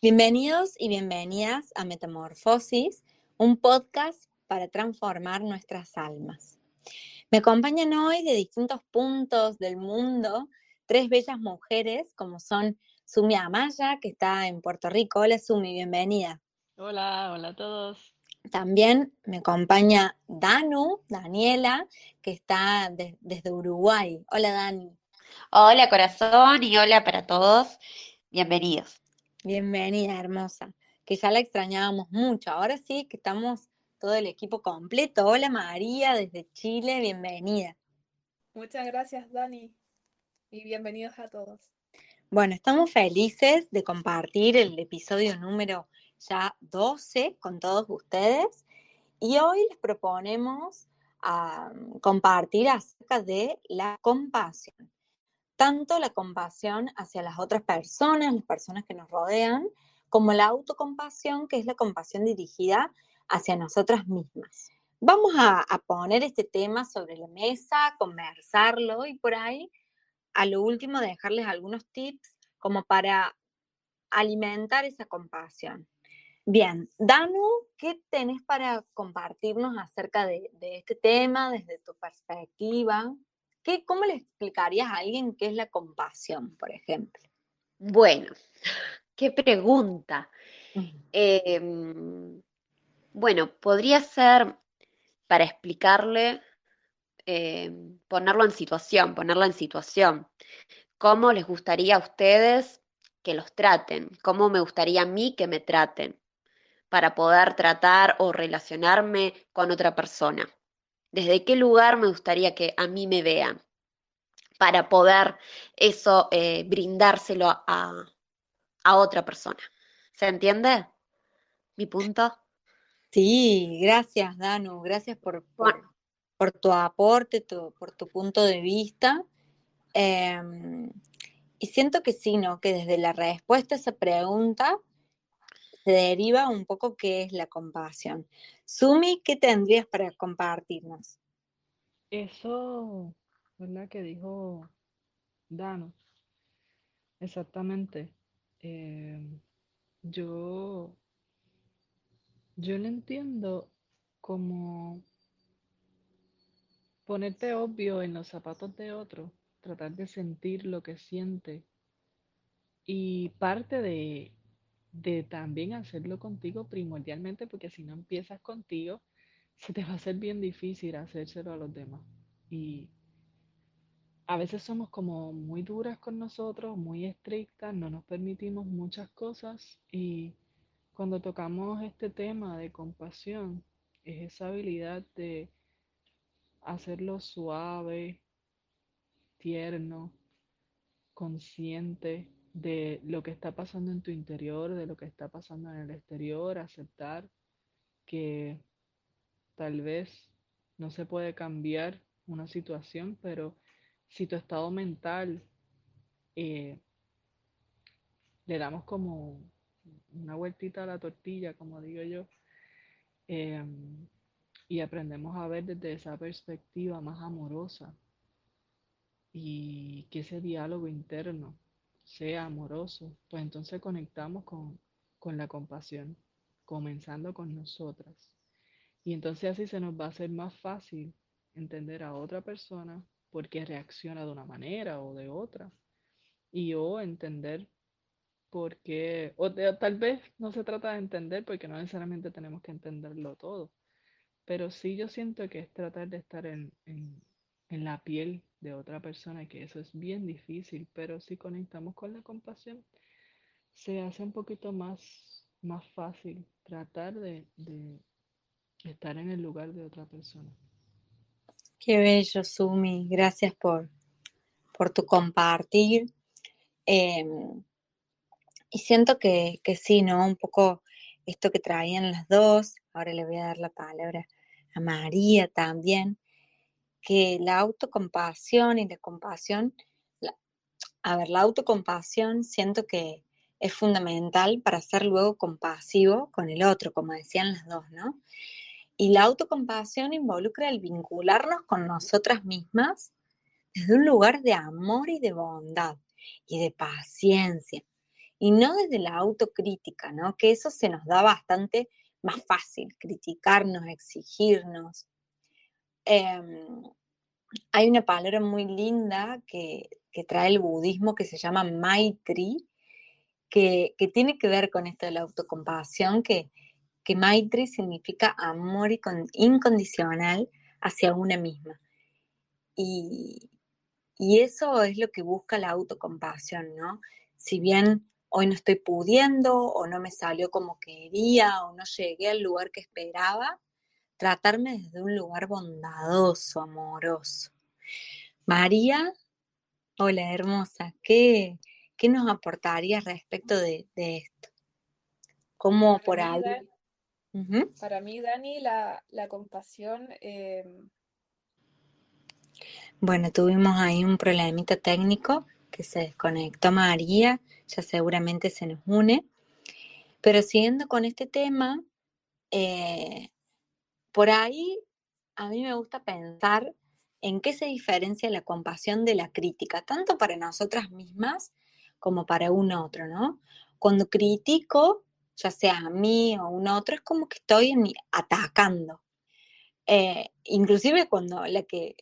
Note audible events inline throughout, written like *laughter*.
Bienvenidos y bienvenidas a Metamorfosis, un podcast para transformar nuestras almas. Me acompañan hoy de distintos puntos del mundo tres bellas mujeres como son Sumi Amaya, que está en Puerto Rico. Hola Sumi, bienvenida. Hola, hola a todos. También me acompaña Danu, Daniela, que está desde Uruguay. Hola Dani. Hola corazón y hola para todos. Bienvenidos. Bienvenida, hermosa. Que ya la extrañábamos mucho. Ahora sí que estamos todo el equipo completo. Hola María, desde Chile, bienvenida. Muchas gracias, Dani. Y bienvenidos a todos. Bueno, estamos felices de compartir el episodio número ya 12 con todos ustedes. Y hoy les proponemos compartir acerca de la compasión tanto la compasión hacia las otras personas, las personas que nos rodean, como la autocompasión, que es la compasión dirigida hacia nosotras mismas. Vamos a, poner este tema sobre la mesa, conversarlo y por ahí, a lo último, dejarles algunos tips como para alimentar esa compasión. Bien, Danu, ¿qué tenés para compartirnos acerca de este tema desde tu perspectiva? ¿Cómo le explicarías a alguien qué es la compasión, por ejemplo? Bueno, *laughs* qué pregunta. Em, bueno, podría ser para explicarle, em, ponerlo en situación, ponerla en situación. ¿Cómo les gustaría a ustedes que los traten? ¿Cómo me gustaría a mí que me traten? Para poder tratar o relacionarme con otra persona desde qué lugar me gustaría que a mí me vean para poder eso eh, brindárselo a, otra persona. ¿Se entiende mi punto? Sí, gracias Danu, gracias por, por, tu aporte, por tu punto de vista. Em, y siento que sí, ¿no? Que desde la respuesta a esa pregunta se deriva un poco qué es la compasión. Sumi, ¿qué tendrías para compartirnos? Eso, ¿verdad? Que dijo Dano. Exactamente. Eh, yo, yo lo entiendo como ponerte obvio en los zapatos de otro, tratar de sentir lo que siente. Y parte de, de también hacerlo contigo primordialmente, porque si no empiezas contigo, se te va a hacer bien difícil hacérselo a los demás. Y a veces somos como muy duras con nosotros, muy estrictas, no nos permitimos muchas cosas y cuando tocamos este tema de compasión, es esa habilidad de hacerlo suave, tierno, consciente, de lo que está pasando en tu interior, de lo que está pasando en el exterior, aceptar que tal vez no se puede cambiar una situación, pero si tu estado mental eh, le damos como una vueltita a la tortilla, como digo yo, em, y aprendemos a ver desde esa perspectiva más amorosa y que ese diálogo interno sea amoroso, pues entonces conectamos con, la compasión, comenzando con nosotras. Y entonces así se nos va a hacer más fácil entender a otra persona porque reacciona de una manera o de otra. Y o entender por qué, o tal vez no se trata de entender porque no necesariamente tenemos que entenderlo todo. Pero sí yo siento que es tratar de estar en la piel de otra persona, que eso es bien difícil, pero si conectamos con la compasión, se hace un poquito más, más fácil tratar de, estar en el lugar de otra persona. Qué bello, Sumi. Gracias por, por tu compartir. Em, y siento que, que sí, ¿no? Un poco esto que traían las dos. Ahora le voy a dar la palabra a María también que la autocompasión y la compasión, a ver, la autocompasión siento que es fundamental para ser luego compasivo con el otro, como decían las dos, ¿no? Y la autocompasión involucra el vincularnos con nosotras mismas desde un lugar de amor y de bondad y de paciencia y no desde la autocrítica, ¿no? Que eso se nos da bastante más fácil, criticarnos, exigirnos. Em, hay una palabra muy linda que, trae el budismo que se llama Maitri, que, tiene que ver con esto de la autocompasión, que, que Maitri significa amor incondicional hacia una misma. Y, y eso es lo que busca la autocompasión, ¿no? Si bien hoy no estoy pudiendo o no me salió como quería o no llegué al lugar que esperaba, tratarme desde un lugar bondadoso, amoroso. María, hola hermosa, ¿qué, qué nos aportarías respecto de, esto? ¿Cómo por ahí? Para mí, Dani, la, compasión... Em, bueno, tuvimos ahí un problemita técnico que se desconectó María, ya seguramente se nos une. Pero siguiendo con este tema, eh, por ahí a mí me gusta pensar en qué se diferencia la compasión de la crítica, tanto para nosotras mismas como para un otro, ¿no? Cuando critico, ya sea a mí o a un otro, es como que estoy atacando. Eh, inclusive cuando la que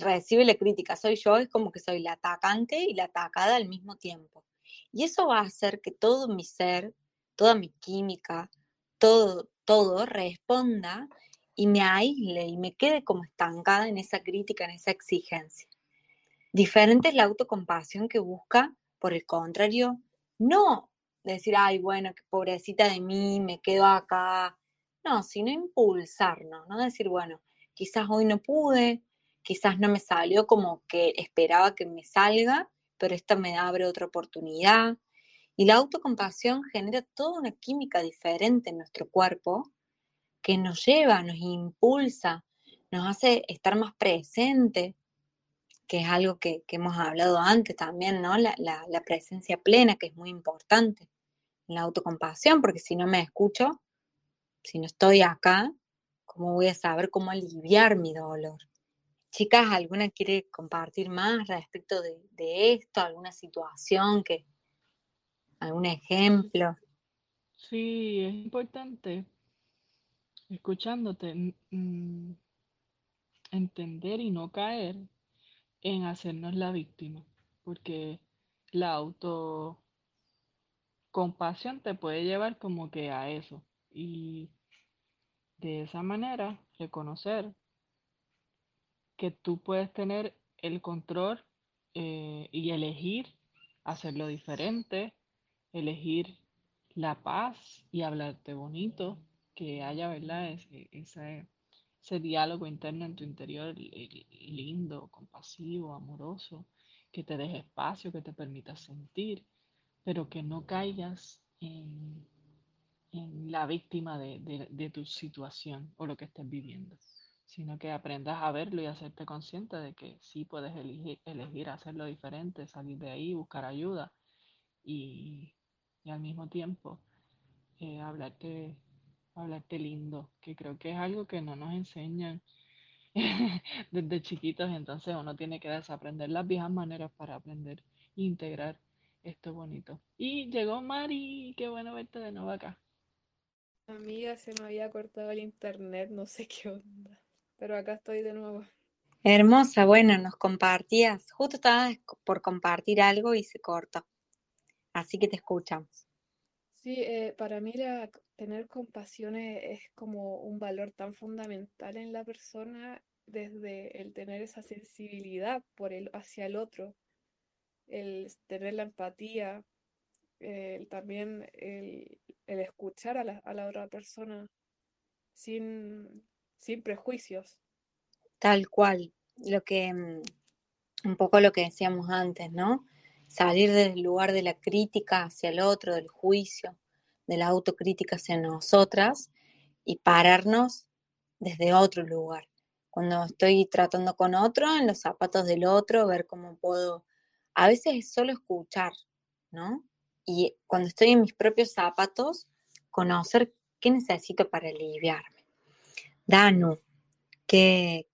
recibe la crítica soy yo, es como que soy la atacante y la atacada al mismo tiempo. Y eso va a hacer que todo mi ser, toda mi química, todo, todo responda y me aísle y me quede como estancada en esa crítica, en esa exigencia. Diferente es la autocompasión que busca, por el contrario, no decir, ay, bueno, pobrecita de mí, me quedo acá. No, sino impulsarnos, no decir, bueno, quizás hoy no pude, quizás no me salió como que esperaba que me salga, pero esto me abre otra oportunidad. Y la autocompasión genera toda una química diferente en nuestro cuerpo que nos lleva, nos impulsa, nos hace estar más presente, que es algo que, hemos hablado antes también, ¿no? La, presencia plena, que es muy importante. La autocompasión, porque si no me escucho, si no estoy acá, ¿cómo voy a saber cómo aliviar mi dolor? Chicas, ¿alguna quiere compartir más respecto de, esto? ¿Alguna situación que, algún ejemplo? Sí, es importante, escuchándote, entender y no caer en hacernos la víctima, porque la autocompasión te puede llevar como que a eso y de esa manera reconocer que tú puedes tener el control eh, y elegir hacerlo diferente, elegir la paz y hablarte bonito, que haya, ¿verdad? Ese, ese, diálogo interno en tu interior lindo, compasivo, amoroso, que te deje espacio, que te permita sentir, pero que no caigas en, la víctima de tu situación o lo que estés viviendo sino que aprendas a verlo y hacerte consciente de que sí puedes elegir, elegir hacerlo diferente, salir de ahí, buscar ayuda y, al mismo tiempo eh, hablarte, hablarte lindo, que creo que es algo que no nos enseñan *laughs* desde chiquitos, entonces uno tiene que desaprender las viejas maneras para aprender e integrar esto bonito. Y llegó Mari, qué bueno verte de nuevo acá. Amiga, se me había cortado el internet, no sé qué onda pero acá estoy de nuevo. Hermosa, bueno, nos compartías, justo estabas por compartir algo y se cortó, así que te escuchamos. Sí, eh, para mí tener compasión es, como un valor tan fundamental en la persona desde el tener esa sensibilidad por el, hacia el otro, el tener la empatía, también el, escuchar a la, a la otra persona sin, sin prejuicios. Tal cual, lo que mm, un poco lo que decíamos antes, ¿no? Salir del lugar de la crítica hacia el otro, del juicio, de la autocrítica hacia nosotras y pararnos desde otro lugar. Cuando estoy tratando con otro, en los zapatos del otro, ver cómo puedo. A veces es solo escuchar, ¿no? Y cuando estoy en mis propios zapatos, conocer qué necesito para aliviarme. Danu, ¿qué,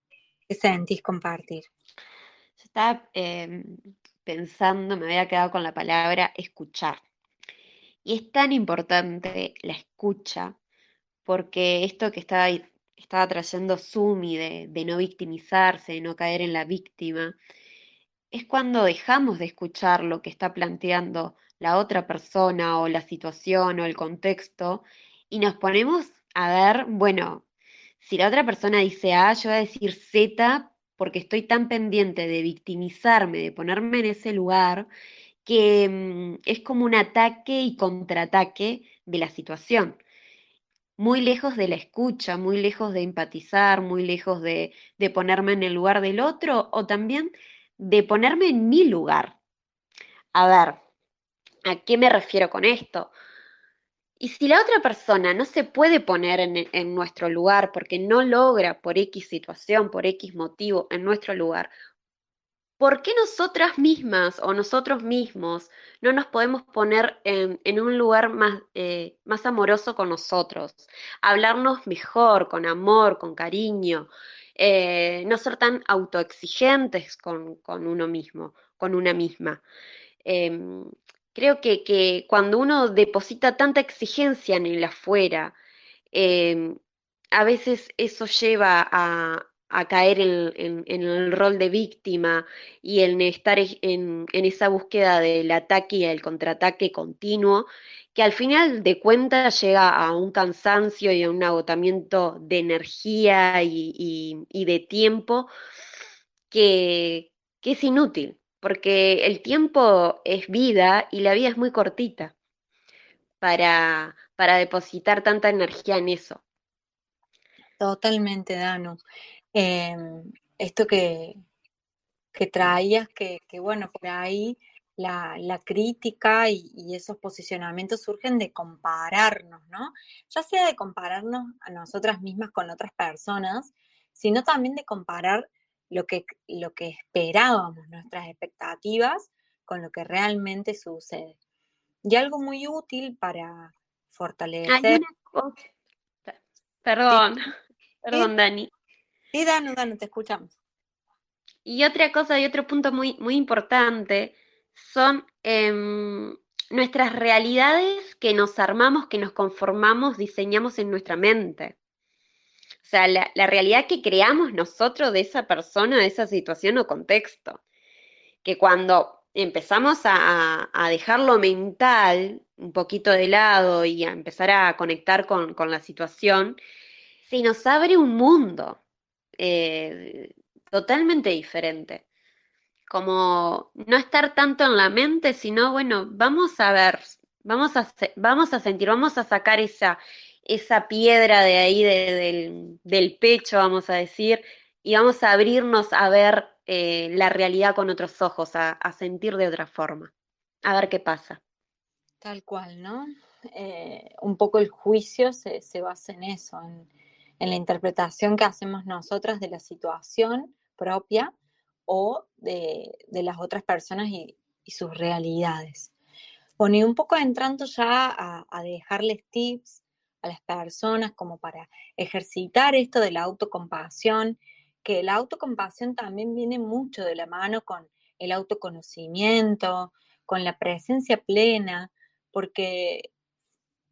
sentís compartir? Estaba em, pensando, me había quedado con la palabra escuchar. Y es tan importante la escucha, porque esto que estaba, estaba trayendo Sumi de, de no victimizarse, de no caer en la víctima, es cuando dejamos de escuchar lo que está planteando la otra persona o la situación o el contexto y nos ponemos a ver, bueno, si la otra persona dice A, yo voy a decir Z porque estoy tan pendiente de victimizarme, de ponerme en ese lugar, que mm, es como un ataque y contraataque de la situación. Muy lejos de la escucha, muy lejos de empatizar, muy lejos de, de ponerme en el lugar del otro o también de ponerme en mi lugar. A ver, ¿a qué me refiero con esto? Y si la otra persona no se puede poner en, nuestro lugar porque no logra por X situación, por X motivo en nuestro lugar, ¿por qué nosotras mismas o nosotros mismos no nos podemos poner en, un lugar más, eh, más amoroso con nosotros? Hablarnos mejor, con amor, con cariño, eh, no ser tan autoexigentes con, con, uno mismo, con una misma. Em, creo que, cuando uno deposita tanta exigencia en el afuera, em, a veces eso lleva a, caer en, el rol de víctima y en estar en, esa búsqueda del ataque y el contraataque continuo, que al final de cuentas llega a un cansancio y a un agotamiento de energía y, de tiempo que es inútil porque el tiempo es vida y la vida es muy cortita para, para depositar tanta energía en eso. Totalmente, Danu. Em, esto que, que traías, que, bueno, por ahí la, crítica y, y, esos posicionamientos surgen de compararnos, ¿no? Ya sea de compararnos a nosotras mismas con otras personas, sino también de comparar lo que, lo que esperábamos, nuestras expectativas, con lo que realmente sucede. Y algo muy útil para fortalecer. Perdón, *laughs* perdón, Dani. Sí, Danu, Danu, te escuchamos. Y otra cosa y otro punto muy, muy importante son em, nuestras realidades que nos armamos, que nos conformamos, diseñamos en nuestra mente. O sea, la, realidad que creamos nosotros de esa persona, de esa situación o contexto. Que cuando empezamos a, dejar lo mental un poquito de lado y a empezar a conectar con, la situación, se nos abre un mundo eh, totalmente diferente. Como no estar tanto en la mente, sino, bueno, vamos a ver, vamos a, vamos a sentir, vamos a sacar esa, esa piedra de ahí del, pecho, vamos a decir, y vamos a abrirnos a ver eh, la realidad con otros ojos, a, sentir de otra forma, a ver qué pasa. Tal cual, ¿no? Eh, un poco el juicio se, basa en eso, en, la interpretación que hacemos nosotras de la situación propia o de, las otras personas y, sus realidades. Bueno, y un poco entrando ya a, a dejarles tips a las personas como para ejercitar esto de la autocompasión, que la autocompasión también viene mucho de la mano con el autoconocimiento, con la presencia plena, porque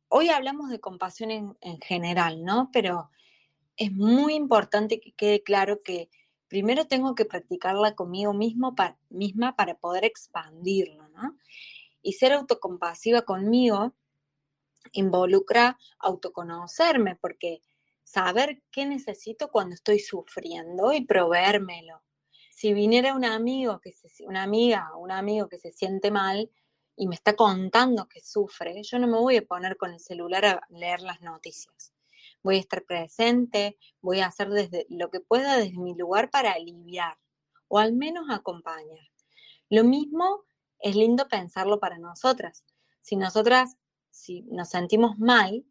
hoy hablamos de compasión en, general, ¿no? Pero es muy importante que quede claro que primero tengo que practicarla conmigo mismo misma para poder expandirlo, ¿no? Y ser autocompasiva conmigo involucra autoconocerme, porque saber qué necesito cuando estoy sufriendo y proveérmelo. Si viniera un amigo, que se, una amiga o un amigo que se siente mal y me está contando que sufre, yo no me voy a poner con el celular a leer las noticias. Voy a estar presente, voy a hacer desde lo que pueda desde mi lugar para aliviar o al menos acompañar. Lo mismo es lindo pensarlo para nosotras. Si nosotras si nos sentimos mal,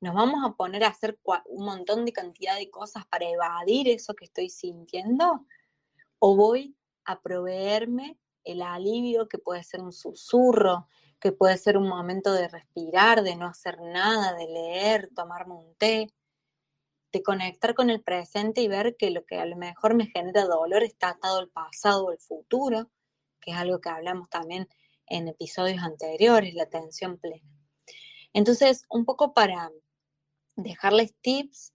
nos vamos a poner a hacer un montón de cantidad de cosas para evadir eso que estoy sintiendo, o voy a proveerme el alivio que puede ser un susurro, que puede ser un momento de respirar, de no hacer nada, de leer, tomarme un té, de conectar con el presente y ver que lo que a lo mejor me genera dolor está atado al pasado o al futuro, que es algo que hablamos también en episodios anteriores, la atención plena. Entonces, un poco para dejarles tips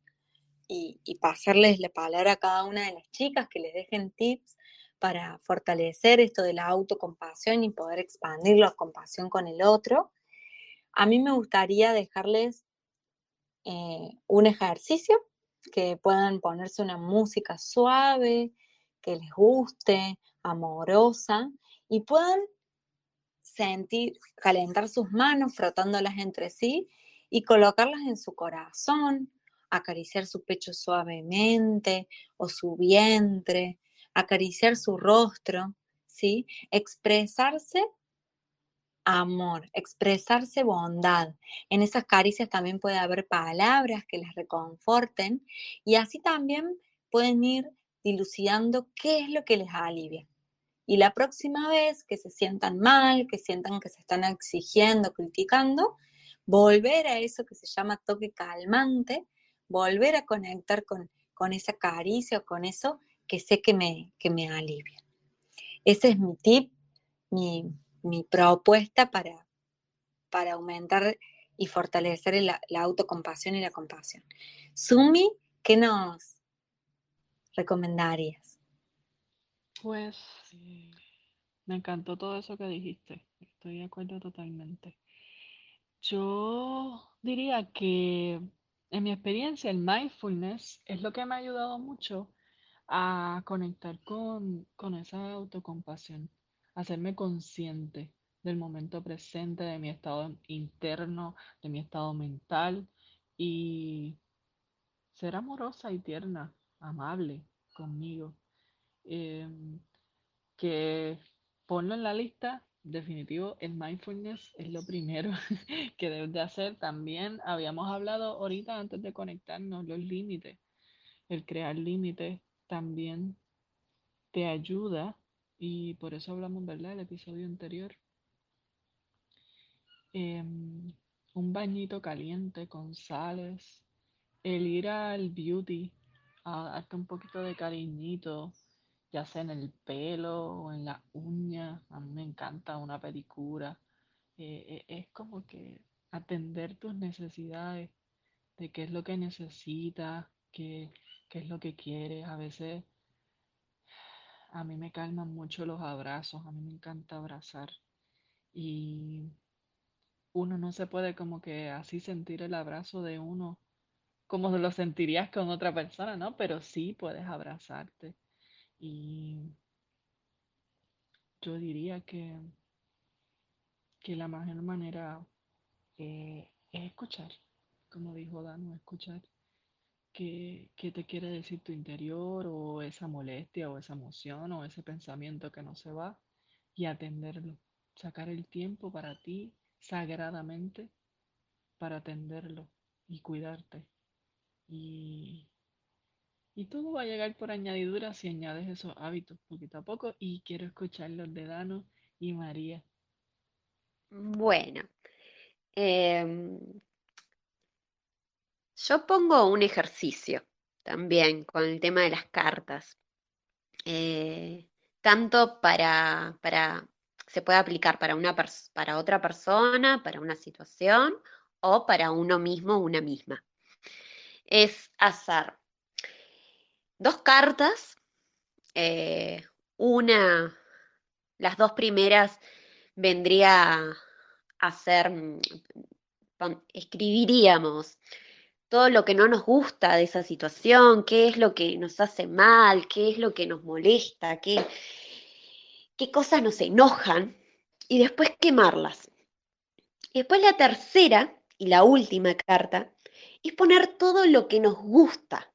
y, pasarles la palabra a cada una de las chicas que les dejen tips para fortalecer esto de la autocompasión y poder expandir la compasión con el otro, a mí me gustaría dejarles eh, un ejercicio que puedan ponerse una música suave, que les guste, amorosa, y puedan sentir, calentar sus manos frotándolas entre sí y colocarlas en su corazón, acariciar su pecho suavemente o su vientre, acariciar su rostro, ¿sí? Expresarse amor, expresarse bondad. En esas caricias también puede haber palabras que les reconforten y así también pueden ir dilucidando qué es lo que les alivia. Y la próxima vez que se sientan mal, que sientan que se están exigiendo, criticando, volver a eso que se llama toque calmante, volver a conectar con, con esa caricia o con eso que sé que me, que me alivia. Ese es mi tip, mi, mi propuesta para, para aumentar y fortalecer la, la, autocompasión y la compasión. Sumi, ¿qué nos recomendarías? Pues me encantó todo eso que dijiste, estoy de acuerdo totalmente. Yo diría que en mi experiencia el mindfulness es lo que me ha ayudado mucho a conectar con, con esa autocompasión hacerme consciente del momento presente, de mi estado interno, de mi estado mental y ser amorosa y tierna, amable conmigo. Em, que ponlo en la lista, definitivo, el mindfulness es lo primero *laughs* que debes de hacer. También habíamos hablado ahorita antes de conectarnos los límites. El crear límites también te ayuda y por eso hablamos, ¿verdad? El episodio anterior. Em, un bañito caliente con sales. El ir al beauty a darte un poquito de cariñito, ya sea en el pelo o en la uña. A mí me encanta una pedicura. Eh, eh, es como que atender tus necesidades, de qué es lo que necesitas, qué, qué es lo que quieres. A veces a mí me calman mucho los abrazos, a mí me encanta abrazar y uno no se puede como que así sentir el abrazo de uno como lo sentirías con otra persona, ¿no? Pero sí puedes abrazarte y yo diría que, que la mejor manera eh, es escuchar, como dijo Dano, escuchar qué, te quiere decir tu interior o esa molestia o esa emoción o ese pensamiento que no se va y atenderlo. Sacar el tiempo para ti sagradamente para atenderlo y cuidarte. Y, y todo va a llegar por añadidura si añades esos hábitos poquito a poco. Y quiero escuchar los de Dano y María. Bueno, em, yo pongo un ejercicio también con el tema de las cartas. Eh, tanto para, para, se puede aplicar para, una para otra persona, para una situación o para uno mismo una misma. Es hacer dos cartas, eh, una, las dos primeras vendría a ser, mm, escribiríamos todo lo que no nos gusta de esa situación, qué es lo que nos hace mal, qué es lo que nos molesta, qué, qué cosas nos enojan, y después quemarlas. Y después la tercera y la última carta es poner todo lo que nos gusta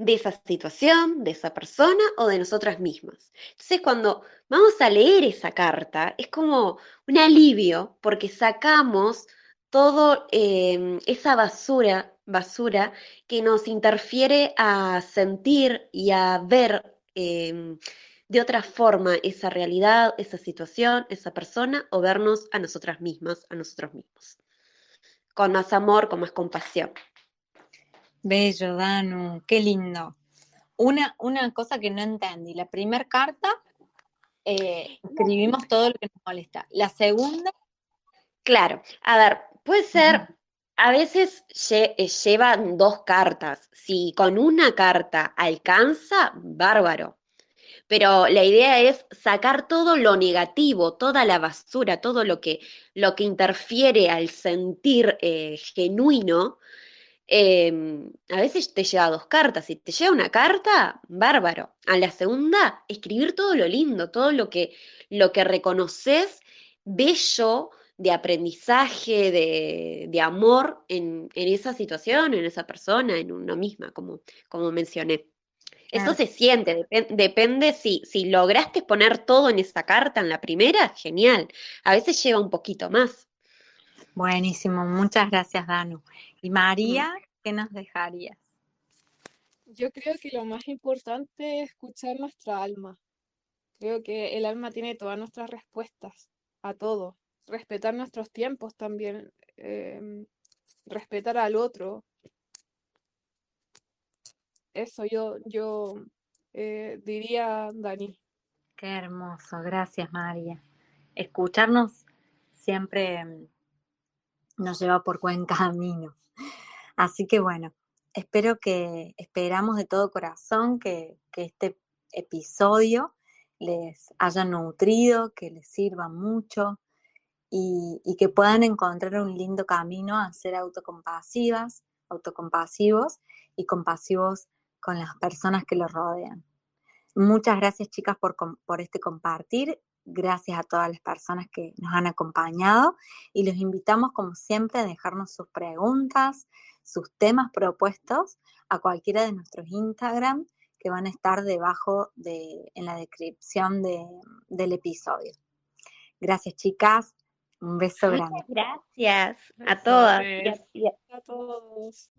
de esa situación, de esa persona o de nosotras mismas. Entonces, cuando vamos a leer esa carta, es como un alivio porque sacamos todo em, esa basura basura que nos interfiere a sentir y a ver em, de otra forma esa realidad, esa situación, esa persona o vernos a nosotras mismas, a nosotros mismos. Con más amor, con más compasión. Bello, Danu, qué lindo. Una, una cosa que no entendí, la primera carta eh, escribimos todo lo que nos molesta. La segunda. Claro, a ver, puede ser a veces lle- eh, llevan dos cartas. Si con una carta alcanza, bárbaro. Pero la idea es sacar todo lo negativo, toda la basura, todo lo que, lo que interfiere al sentir eh, genuino. Eh, a veces te lleva dos cartas. Si te lleva una carta, bárbaro. A la segunda, escribir todo lo lindo, todo lo que, lo que reconoces bello de aprendizaje, de, de amor en, en esa situación, en esa persona, en uno misma, como, como mencioné. Eso se siente, depen- depende si, si lograste poner todo en esa carta en la primera, genial. A veces lleva un poquito más. Buenísimo, muchas gracias, Danu. Y María, ¿qué nos dejarías? Yo creo que lo más importante es escuchar nuestra alma. Creo que el alma tiene todas nuestras respuestas a todo. Respetar nuestros tiempos también. em, respetar al otro. Eso yo, yo eh, diría, Dani. Qué hermoso, gracias, María. Escucharnos siempre mm, nos lleva por buen *laughs* camino. Así que bueno, espero que, esperamos de todo corazón que, este episodio les haya nutrido, que les sirva mucho y, y que puedan encontrar un lindo camino a ser autocompasivas, autocompasivos y compasivos con las personas que los rodean. Muchas gracias chicas por, por este compartir. Gracias a todas las personas que nos han acompañado y los invitamos como siempre a dejarnos sus preguntas, sus temas propuestos a cualquiera de nuestros Instagram que van a estar debajo de, en la descripción de- del episodio. Gracias chicas, un beso grande. Gracias a todas. Y a- y a- A todos.